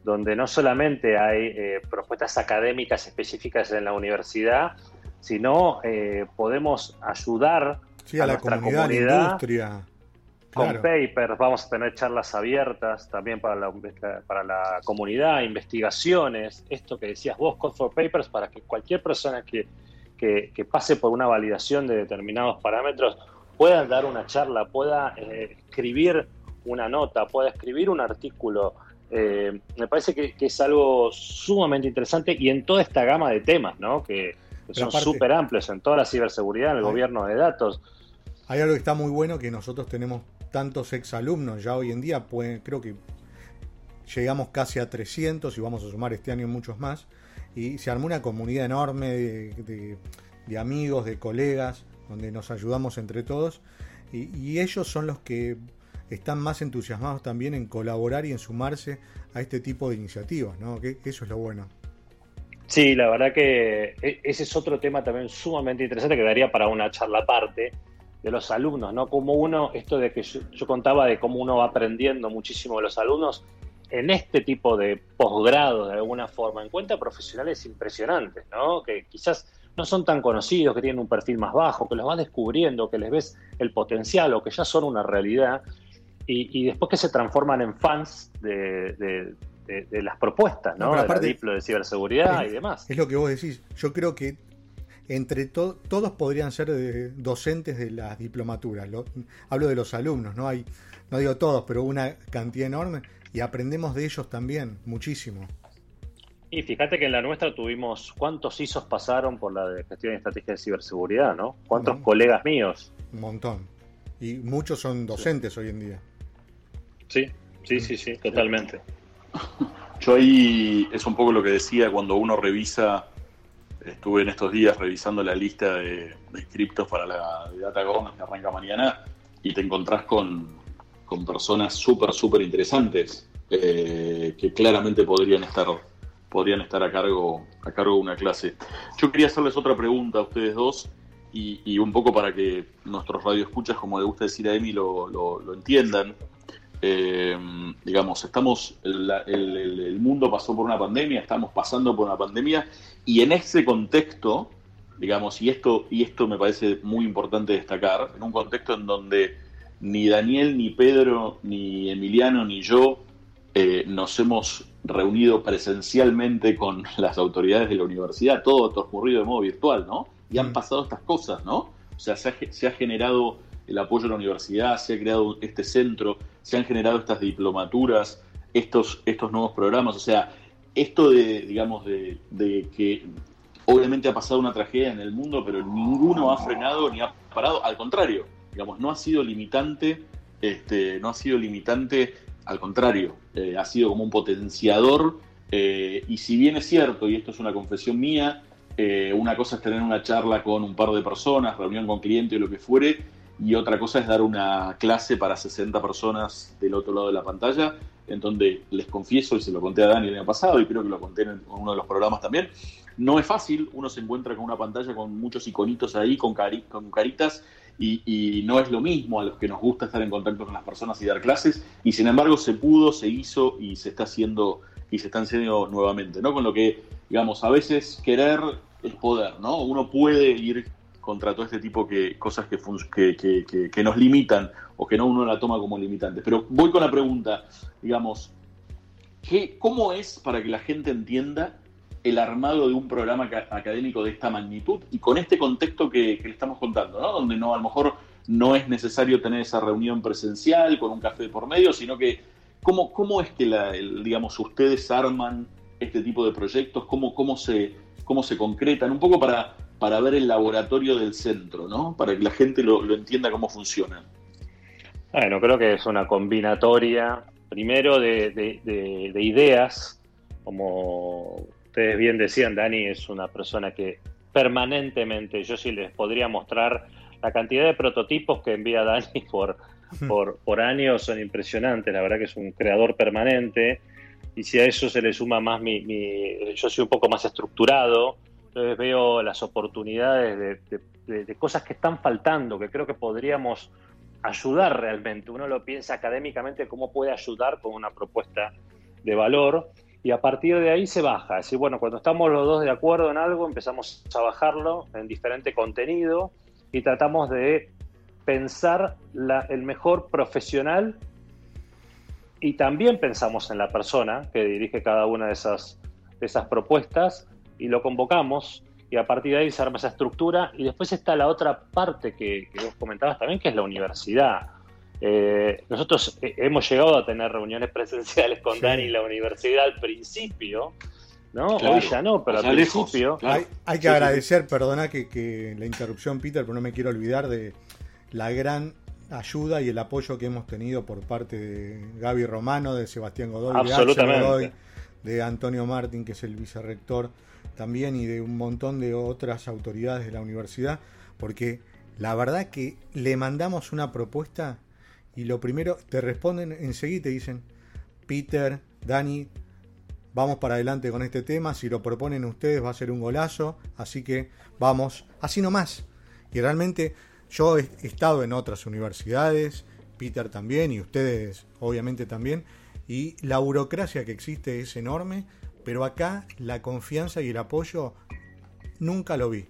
donde no solamente hay eh, propuestas académicas específicas en la universidad, sino eh, podemos ayudar sí, a, a, la comunidad, comunidad la industria. Con papers, vamos a tener charlas abiertas también para la, para la comunidad, investigaciones, esto que decías vos, Code for Papers, para que cualquier persona que, que, que pase por una validación de determinados parámetros pueda dar una charla, pueda eh, escribir una nota, pueda escribir un artículo, eh, me parece que, que, es algo sumamente interesante y en toda esta gama de temas, ¿no? Que, que son súper amplios en toda la ciberseguridad, en el gobierno de datos. Hay algo que está muy bueno que nosotros tenemos tantos exalumnos ya hoy en día, pues, creo que llegamos casi a 300 y vamos a sumar este año muchos más. Y se armó una comunidad enorme de, amigos, de colegas, donde nos ayudamos entre todos. Y, ellos son los que están más entusiasmados también en colaborar y en sumarse a este tipo de iniciativas, ¿no? Que, eso es lo bueno. Sí, la verdad que e, ese es otro tema también sumamente interesante que daría para una charla aparte de los alumnos, ¿no? Como uno, esto de que yo, contaba de cómo uno va aprendiendo muchísimo de los alumnos, en este tipo de posgrado, de alguna forma, encuentra profesionales impresionantes, ¿no? Que quizás no son tan conocidos, que tienen un perfil más bajo, que los vas descubriendo, que les ves el potencial o que ya son una realidad, y, después que se transforman en fans de, las propuestas, ¿no? de la de ciberseguridad y demás. Es lo que vos decís. Yo creo que entre todos podrían ser docentes de las diplomaturas. hablo de los alumnos, no hay, no digo todos, pero una cantidad enorme y aprendemos de ellos también muchísimo. Y fíjate que en la nuestra tuvimos cuántos ISOs pasaron por la de gestión y estrategia de ciberseguridad, ¿no? ¿Cuántos colegas míos? Un montón. Y muchos son docentes hoy en día. Sí, sí, sí, sí, totalmente. Yo ahí es un poco lo que decía cuando uno revisa Estuve en estos días revisando la lista de, de para la de DataGon que arranca mañana y te encontrás con, personas súper, súper interesantes eh, que claramente podrían estar, podrían estar a, cargo, a cargo de una clase. Yo quería hacerles otra pregunta a ustedes dos y, un poco para que nuestros radioescuchas, como le gusta decir a Emi, lo, lo entiendan. Eh, digamos, estamos, el, mundo pasó por una pandemia, estamos pasando por una pandemia, y en ese contexto, digamos, y esto, y esto me parece muy importante destacar, en un contexto en donde ni Daniel, ni Pedro, ni Emiliano, ni yo eh, nos hemos reunido presencialmente con las autoridades de la universidad, todo transcurrido de modo virtual, ¿no? Y han mm. pasado estas cosas, ¿no? O sea, se ha, se ha generado el apoyo de la universidad, se ha creado este centro, se han generado estas diplomaturas, estos, estos nuevos programas, o sea, esto de, digamos, de, que obviamente ha pasado una tragedia en el mundo, pero ninguno ha frenado ni ha parado, al contrario, digamos, no ha sido limitante, este, no ha sido limitante, al contrario, eh, ha sido como un potenciador, eh, y si bien es cierto, y esto es una confesión mía, eh, una cosa es tener una charla con un par de personas, reunión con cliente o lo que fuere, y otra cosa es dar una clase para 60 personas del otro lado de la pantalla, en donde les confieso, y se lo conté a Dani el año pasado, y creo que lo conté en uno de los programas también, no es fácil, uno se encuentra con una pantalla con muchos iconitos ahí, con, caritas, y, no es lo mismo a los que nos gusta estar en contacto con las personas y dar clases, y sin embargo se pudo, se hizo y se está haciendo y se está haciendo nuevamente, ¿no? Con lo que, digamos, a veces querer es poder, ¿no? Uno puede ir contra todo este tipo de cosas que, que, que, nos limitan o que no uno la toma como limitante. Pero voy con la pregunta, digamos, ¿qué, ¿cómo es para que la gente entienda el armado de un programa académico de esta magnitud y con este contexto que, le estamos contando, ¿no? donde no a lo mejor no es necesario tener esa reunión presencial con un café por medio, sino que cómo, cómo es que la, digamos ustedes arman este tipo de proyectos, cómo, cómo, se, cómo se concretan, un poco para, para ver el laboratorio del centro, ¿no? Para que la gente lo, entienda cómo funciona. Bueno, creo que es una combinatoria, primero de, ideas, como ustedes bien decían, Dani es una persona que permanentemente, yo sí les podría mostrar la cantidad de prototipos que envía Dani por, por, años, son impresionantes, la verdad que es un creador permanente, y si a eso se le suma más mi yo soy un poco más estructurado, entonces veo las oportunidades de, cosas que están faltando, que creo que podríamos ayudar realmente. Uno lo piensa académicamente cómo puede ayudar con una propuesta de valor y a partir de ahí se baja. Es decir, bueno, cuando estamos los dos de acuerdo en algo, empezamos a bajarlo en diferente contenido y tratamos de pensar el mejor profesional y también pensamos en la persona que dirige cada una de esas, de esas propuestas y lo convocamos y a partir de ahí se arma esa estructura y después está la otra parte que, vos comentabas también, que es la universidad. Eh, nosotros hemos llegado a tener reuniones presenciales con Dani en la universidad al principio ¿no? Claro. Hoy ya no, pero O sea, al principio. claro. Hay, hay que Sí, sí, agradecer, perdona que, que la interrupción, Peter, pero no me quiero olvidar de la gran ayuda y el apoyo que hemos tenido por parte de Gaby Romano, de Sebastián Godoy, de Axel Absolutamente. Godoy, de Antonio Martín, que es el vicerrector también, y de un montón de otras autoridades de la universidad, porque la verdad que le mandamos una propuesta y lo primero, te responden enseguida te dicen, Peter, Dani, vamos para adelante con este tema, si lo proponen ustedes va a ser un golazo, así que vamos, así nomás. Y realmente yo he estado en otras universidades, Peter también y ustedes obviamente también, y la burocracia que existe es enorme, pero acá la confianza y el apoyo nunca lo vi.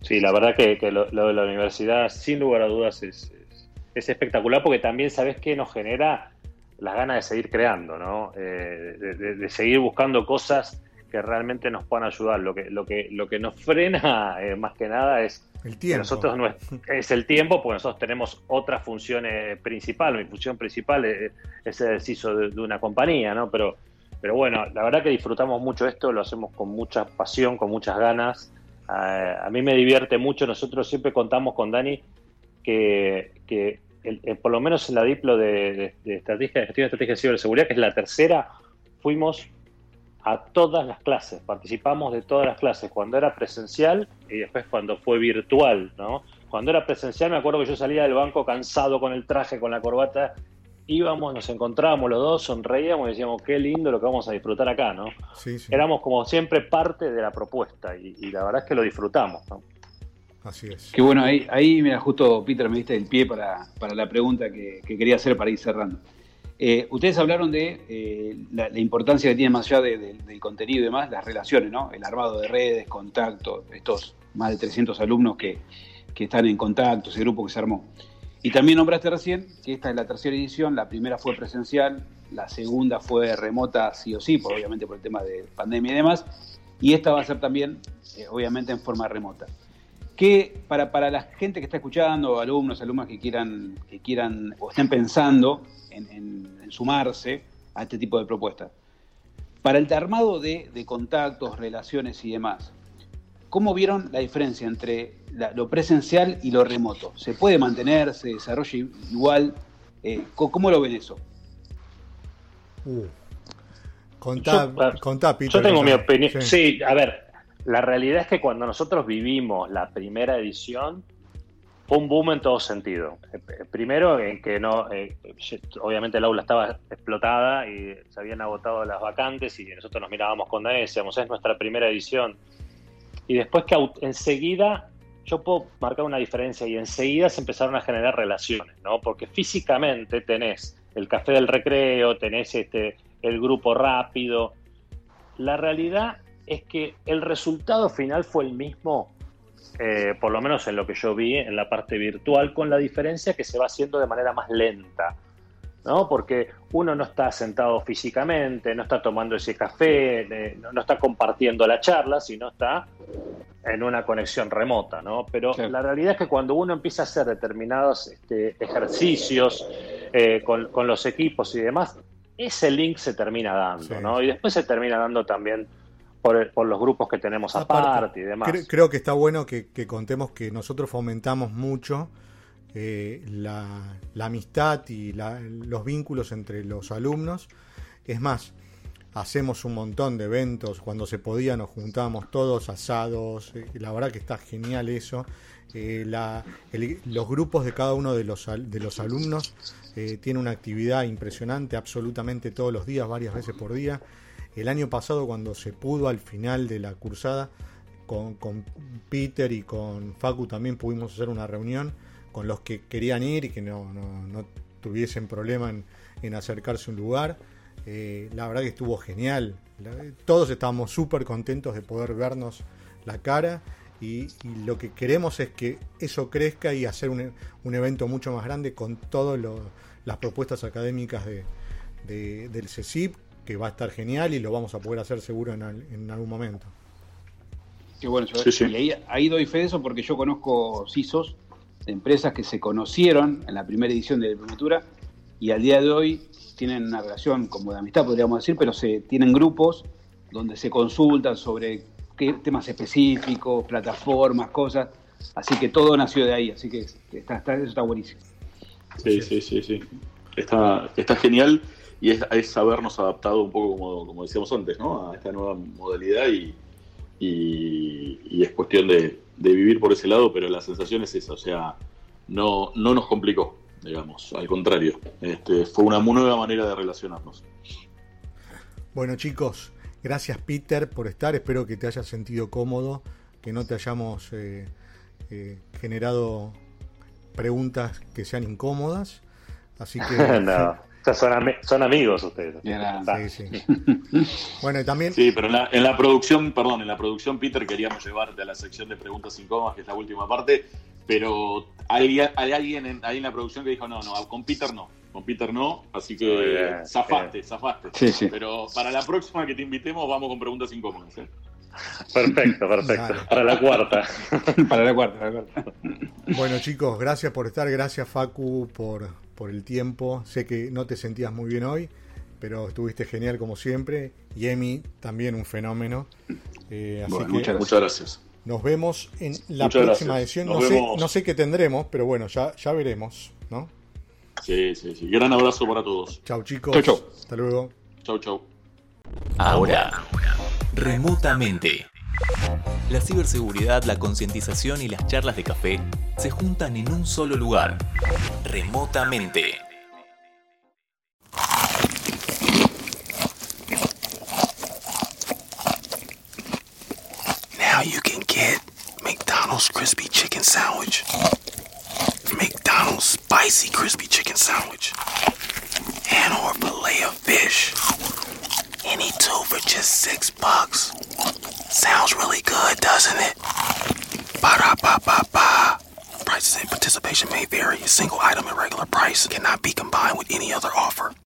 Sí, la verdad que, que lo, lo de la universidad, sin lugar a dudas, es, es- es espectacular porque también sabes que nos genera las ganas de seguir creando, ¿no? Eh, de, de- de seguir buscando cosas que realmente nos puedan ayudar. Lo que, lo que, lo que nos frena eh, más que nada es El tiempo. nosotros no es, es el tiempo, porque nosotros tenemos otra función eh, principal. Mi función principal es, es el ejercicio de, de una compañía, ¿no? Pero, pero bueno, la verdad que disfrutamos mucho esto, lo hacemos con mucha pasión, con muchas ganas. Eh, a mí me divierte mucho. Nosotros siempre contamos con Dani que, el- por lo menos en la diplo de, de- de estrategia, de gestión de estrategia de ciberseguridad, que es la tercera, fuimos a todas las clases, participamos de todas las clases, cuando era presencial y después cuando fue virtual, ¿no? Cuando era presencial me acuerdo que yo salía del banco cansado con el traje, con la corbata, íbamos, nos encontrábamos los dos, sonreíamos y decíamos, qué lindo lo que vamos a disfrutar acá, ¿no? Sí, sí, Éramos como siempre parte de la propuesta y, y la verdad es que lo disfrutamos, ¿no? así es. Que bueno, ahí, ahí mira, justo Peter me diste el pie para, para la pregunta que, que quería hacer para ir cerrando. Eh, ustedes hablaron de eh, la, la importancia que tiene más allá de- de- del contenido y demás, las relaciones, ¿no? El armado de redes, contactos, estos más de 300 alumnos que, que están en contacto, ese grupo que se armó. Y también nombraste recién que esta es la tercera edición, la primera fue presencial, la segunda fue remota sí o sí, obviamente por el tema de pandemia y demás, y esta va a ser también, eh, obviamente, en forma remota. Que para, para la gente que está escuchando, alumnos, alumnas que quieran, que quieran o estén pensando en, en- en sumarse a este tipo de propuestas, para el armado de, de contactos, relaciones y demás, ¿cómo vieron la diferencia entre la- lo presencial y lo remoto? ¿Se puede mantener? ¿Se desarrolla igual? Eh, ¿Cómo lo ven eso? Uh. Contá, Yo, ah, contá, Peter, Yo tengo mi opinión. Sí. Sí. a ver, la realidad es que cuando nosotros vivimos la primera edición, fue un boom en todo sentido. Eh, eh, Primero, en que no, eh, obviamente el aula estaba explotada y se habían agotado las vacantes y nosotros nos mirábamos con Dani y decíamos, es nuestra primera edición. Y después que enseguida, yo puedo marcar una diferencia y enseguida se empezaron a generar relaciones, ¿no? Porque físicamente tenés el café del recreo, tenés este, el grupo rápido. La realidad es que el resultado final fue el mismo, eh, por lo menos en lo que yo vi en la parte virtual, con la diferencia que se va haciendo de manera más lenta. ¿No? Porque uno no está sentado físicamente, no está tomando ese café, no, está compartiendo la charla, sino está en una conexión remota, ¿no? Pero la realidad es que cuando uno empieza a hacer determinados este, ejercicios eh, con, con los equipos y demás, ese link se termina dando, Sí. ¿no? Y después se termina dando también por, el- por los grupos que tenemos Aparte, aparte y demás. Cre- creo que está bueno que, que contemos que nosotros fomentamos mucho eh, la, amistad y la- los vínculos entre los alumnos. Es más, hacemos un montón de eventos. Cuando se podía nos juntábamos todos, asados. eh, la verdad que está genial eso. Eh, los grupos de cada uno de los, de los alumnos tiene una actividad impresionante absolutamente todos los días, varias veces por día. El año pasado, cuando se pudo al final de la cursada, con, con Peter y con Facu también pudimos hacer una reunión con los que querían ir y que no, no- no tuviesen problema en, en acercarse a un lugar. Eh, la verdad que estuvo genial. La- todos estábamos súper contentos de poder vernos la cara y, y lo que queremos es que eso crezca y hacer un, un evento mucho más grande con todas las propuestas académicas de, de- del CECIP, que va a estar genial y lo vamos a poder hacer seguro en, al- en algún momento. Qué bueno, yo- Sí, sí. y ahí, ahí doy fe de eso porque yo conozco CISOs de empresas que se conocieron en la primera edición de Diplomatura y al día de hoy tienen una relación como de amistad, podríamos decir, pero se tienen grupos donde se consultan sobre qué temas específicos, plataformas, cosas. Así que todo nació de ahí, así que está, está, eso está buenísimo. Sí, sí, sí, sí. Está, está genial y es, es habernos adaptado un poco, como, como decíamos antes, ¿no? a esta nueva modalidad y, y, y es cuestión de, de, vivir por ese lado, pero la sensación es esa, o sea, no, no nos complicó, digamos, al contrario, este, fue una nueva manera de relacionarnos. Bueno chicos, gracias Peter por estar, espero que te hayas sentido cómodo, que no te hayamos eh, eh, generado preguntas que sean incómodas, así que... no. Son, am son, amigos ustedes. Sí, sí. bueno, y también. Sí, pero en la, en la, producción, perdón, en la producción, Peter, queríamos llevarte a la sección de preguntas incómodas, que es la última parte, pero hay, hay alguien en, ahí en la producción que dijo: no, no, con Peter no. Con Peter no, así que bien, zafaste, bien. zafaste. Sí, sí. Pero para la próxima que te invitemos, vamos con preguntas incómodas. ¿eh? Perfecto, perfecto. Vale. Para la cuarta. para la cuarta, la cuarta. Bueno, chicos, gracias por estar. Gracias, Facu, por, por el tiempo. Sé que no te sentías muy bien hoy, pero estuviste genial como siempre. Y Emi, también un fenómeno. Eh, así bueno, que muchas, muchas, gracias. Nos vemos en la muchas próxima gracias. edición. No sé, no sé, qué tendremos, pero bueno, ya, ya veremos, ¿no? Sí, sí, sí. Gran abrazo para todos. Chau, chicos. Chau, chau. Hasta luego. Chau, chau. Ahora, remotamente. La ciberseguridad, la concientización y las charlas de café se juntan en un solo lugar, remotamente. Now you can get McDonald's crispy chicken sandwich, McDonald's spicy crispy chicken sandwich, and or fillet of fish. Any two for just six bucks. Sounds really good, doesn't it? Ba da ba ba ba. Prices and participation may vary. A single item at regular price cannot be combined with any other offer.